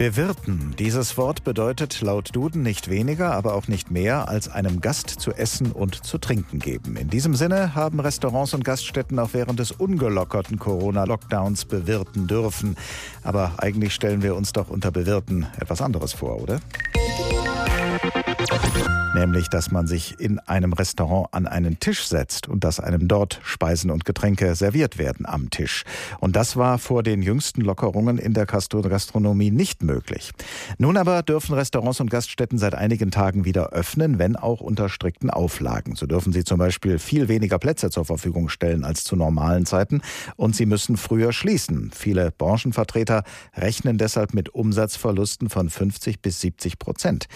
Bewirten. Dieses Wort bedeutet laut Duden nicht weniger, aber auch nicht mehr, als einem Gast zu essen und zu trinken geben. In diesem Sinne haben Restaurants und Gaststätten auch während des ungelockerten Corona-Lockdowns bewirten dürfen. Aber eigentlich stellen wir uns doch unter Bewirten etwas anderes vor, oder? Nämlich, dass man sich in einem Restaurant an einen Tisch setzt und dass einem dort Speisen und Getränke serviert werden am Tisch. Und das war vor den jüngsten Lockerungen in der Gastronomie nicht möglich. Nun aber dürfen Restaurants und Gaststätten seit einigen Tagen wieder öffnen, wenn auch unter strikten Auflagen. So dürfen sie zum Beispiel viel weniger Plätze zur Verfügung stellen als zu normalen Zeiten und sie müssen früher schließen. Viele Branchenvertreter rechnen deshalb mit Umsatzverlusten von 50 bis 70 Prozent.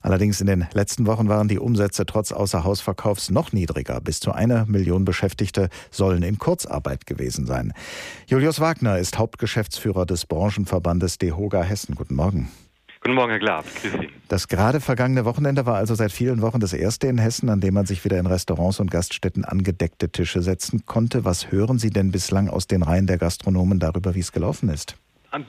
Allerdings in den letzten Wochen waren die Umsätze trotz Außerhausverkaufs noch niedriger. Bis zu einer Million Beschäftigte sollen in Kurzarbeit gewesen sein. Julius Wagner ist Hauptgeschäftsführer des Branchenverbandes DEHOGA Hessen. Guten Morgen. Guten Morgen, Herr Glab. Grüß Sie. Das gerade vergangene Wochenende war also seit vielen Wochen das erste in Hessen, an dem man sich wieder in Restaurants und Gaststätten angedeckte Tische setzen konnte. Was hören Sie denn bislang aus den Reihen der Gastronomen darüber, wie es gelaufen ist?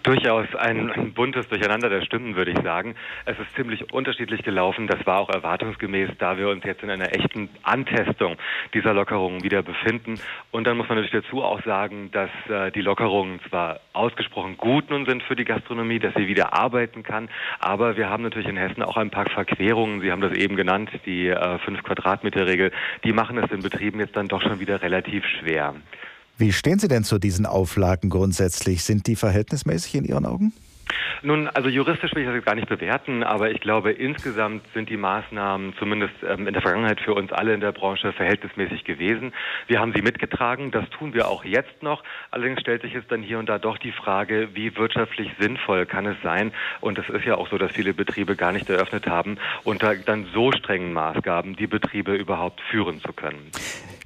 Durchaus ein buntes Durcheinander der Stimmen, würde ich sagen. Es ist ziemlich unterschiedlich gelaufen. Das war auch erwartungsgemäß, da wir uns jetzt in einer echten Antestung dieser Lockerungen wieder befinden. Und dann muss man natürlich dazu auch sagen, dass äh, die Lockerungen zwar ausgesprochen gut nun sind für die Gastronomie, dass sie wieder arbeiten kann, aber wir haben natürlich in Hessen auch ein paar Verquerungen. Sie haben das eben genannt, die äh, 5 Quadratmeter Regel. Die machen es den Betrieben jetzt dann doch schon wieder relativ schwer. Wie stehen Sie denn zu diesen Auflagen grundsätzlich? Sind die verhältnismäßig in Ihren Augen? Nun, also juristisch will ich das gar nicht bewerten, aber ich glaube, insgesamt sind die Maßnahmen zumindest ähm, in der Vergangenheit für uns alle in der Branche verhältnismäßig gewesen. Wir haben sie mitgetragen, das tun wir auch jetzt noch. Allerdings stellt sich jetzt dann hier und da doch die Frage, wie wirtschaftlich sinnvoll kann es sein? Und es ist ja auch so, dass viele Betriebe gar nicht eröffnet haben, unter dann so strengen Maßgaben die Betriebe überhaupt führen zu können.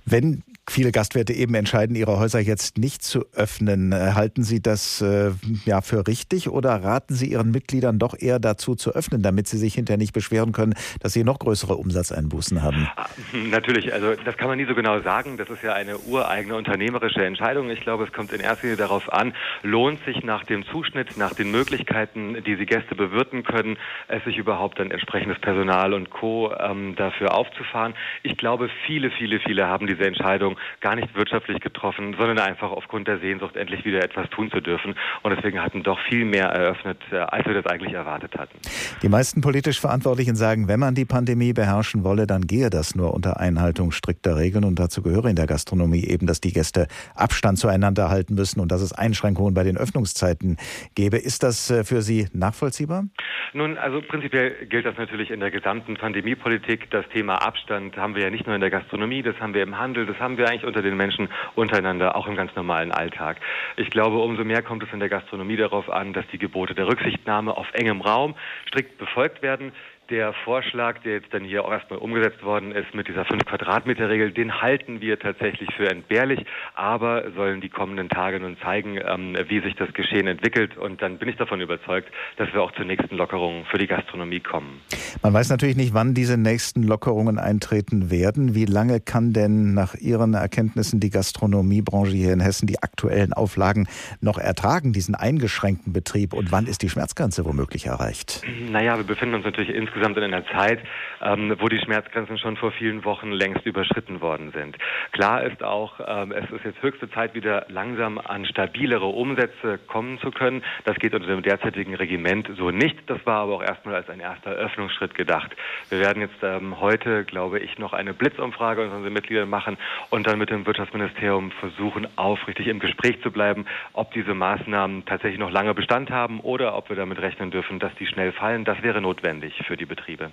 Wenn viele Gastwirte eben entscheiden, ihre Häuser jetzt nicht zu öffnen, äh, halten Sie das äh, ja für richtig oder raten Sie Ihren Mitgliedern doch eher dazu zu öffnen, damit sie sich hinterher nicht beschweren können, dass sie noch größere Umsatzeinbußen haben? Ah, natürlich, also das kann man nie so genau sagen. Das ist ja eine ureigene unternehmerische Entscheidung. Ich glaube, es kommt in erster Linie darauf an, lohnt sich nach dem Zuschnitt, nach den Möglichkeiten, die Sie Gäste bewirten können, es sich überhaupt ein entsprechendes Personal und Co. Ähm, dafür aufzufahren. Ich glaube, viele, viele, viele haben diese Entscheidung gar nicht wirtschaftlich getroffen, sondern einfach aufgrund der Sehnsucht, endlich wieder etwas tun zu dürfen. Und deswegen hatten doch viel mehr eröffnet, äh, als wir das eigentlich erwartet hatten. Die meisten politisch Verantwortlichen sagen, wenn man die Pandemie beherrschen wolle, dann gehe das nur unter Einhaltung strikter Regeln. Und dazu gehöre in der Gastronomie eben, dass die Gäste Abstand zueinander halten müssen und dass es Einschränkungen bei den Öffnungszeiten gäbe. Ist das äh, für Sie nachvollziehbar? Nun, also prinzipiell gilt das natürlich in der gesamten Pandemiepolitik. Das Thema Abstand haben wir ja nicht nur in der Gastronomie, das haben wir im Handel, das haben wir eigentlich unter den Menschen untereinander, auch im ganz normalen Alltag. Ich glaube, umso mehr kommt es in der Gastronomie darauf an, dass die Gebote der Rücksichtnahme auf engem Raum strikt befolgt werden der Vorschlag, der jetzt dann hier auch erstmal umgesetzt worden ist mit dieser 5 Quadratmeter Regel, den halten wir tatsächlich für entbehrlich, aber sollen die kommenden Tage nun zeigen, ähm, wie sich das Geschehen entwickelt und dann bin ich davon überzeugt, dass wir auch zur nächsten Lockerung für die Gastronomie kommen. Man weiß natürlich nicht, wann diese nächsten Lockerungen eintreten werden. Wie lange kann denn nach Ihren Erkenntnissen die Gastronomiebranche hier in Hessen die aktuellen Auflagen noch ertragen, diesen eingeschränkten Betrieb und wann ist die Schmerzgrenze womöglich erreicht? Naja, wir befinden uns natürlich insgesamt insgesamt in einer Zeit, ähm, wo die Schmerzgrenzen schon vor vielen Wochen längst überschritten worden sind. Klar ist auch, ähm, es ist jetzt höchste Zeit, wieder langsam an stabilere Umsätze kommen zu können. Das geht unter dem derzeitigen Regiment so nicht. Das war aber auch erstmal als ein erster Öffnungsschritt gedacht. Wir werden jetzt ähm, heute, glaube ich, noch eine Blitzumfrage unseren Mitgliedern machen und dann mit dem Wirtschaftsministerium versuchen, aufrichtig im Gespräch zu bleiben, ob diese Maßnahmen tatsächlich noch lange Bestand haben oder ob wir damit rechnen dürfen, dass die schnell fallen. Das wäre notwendig für die Betriebe.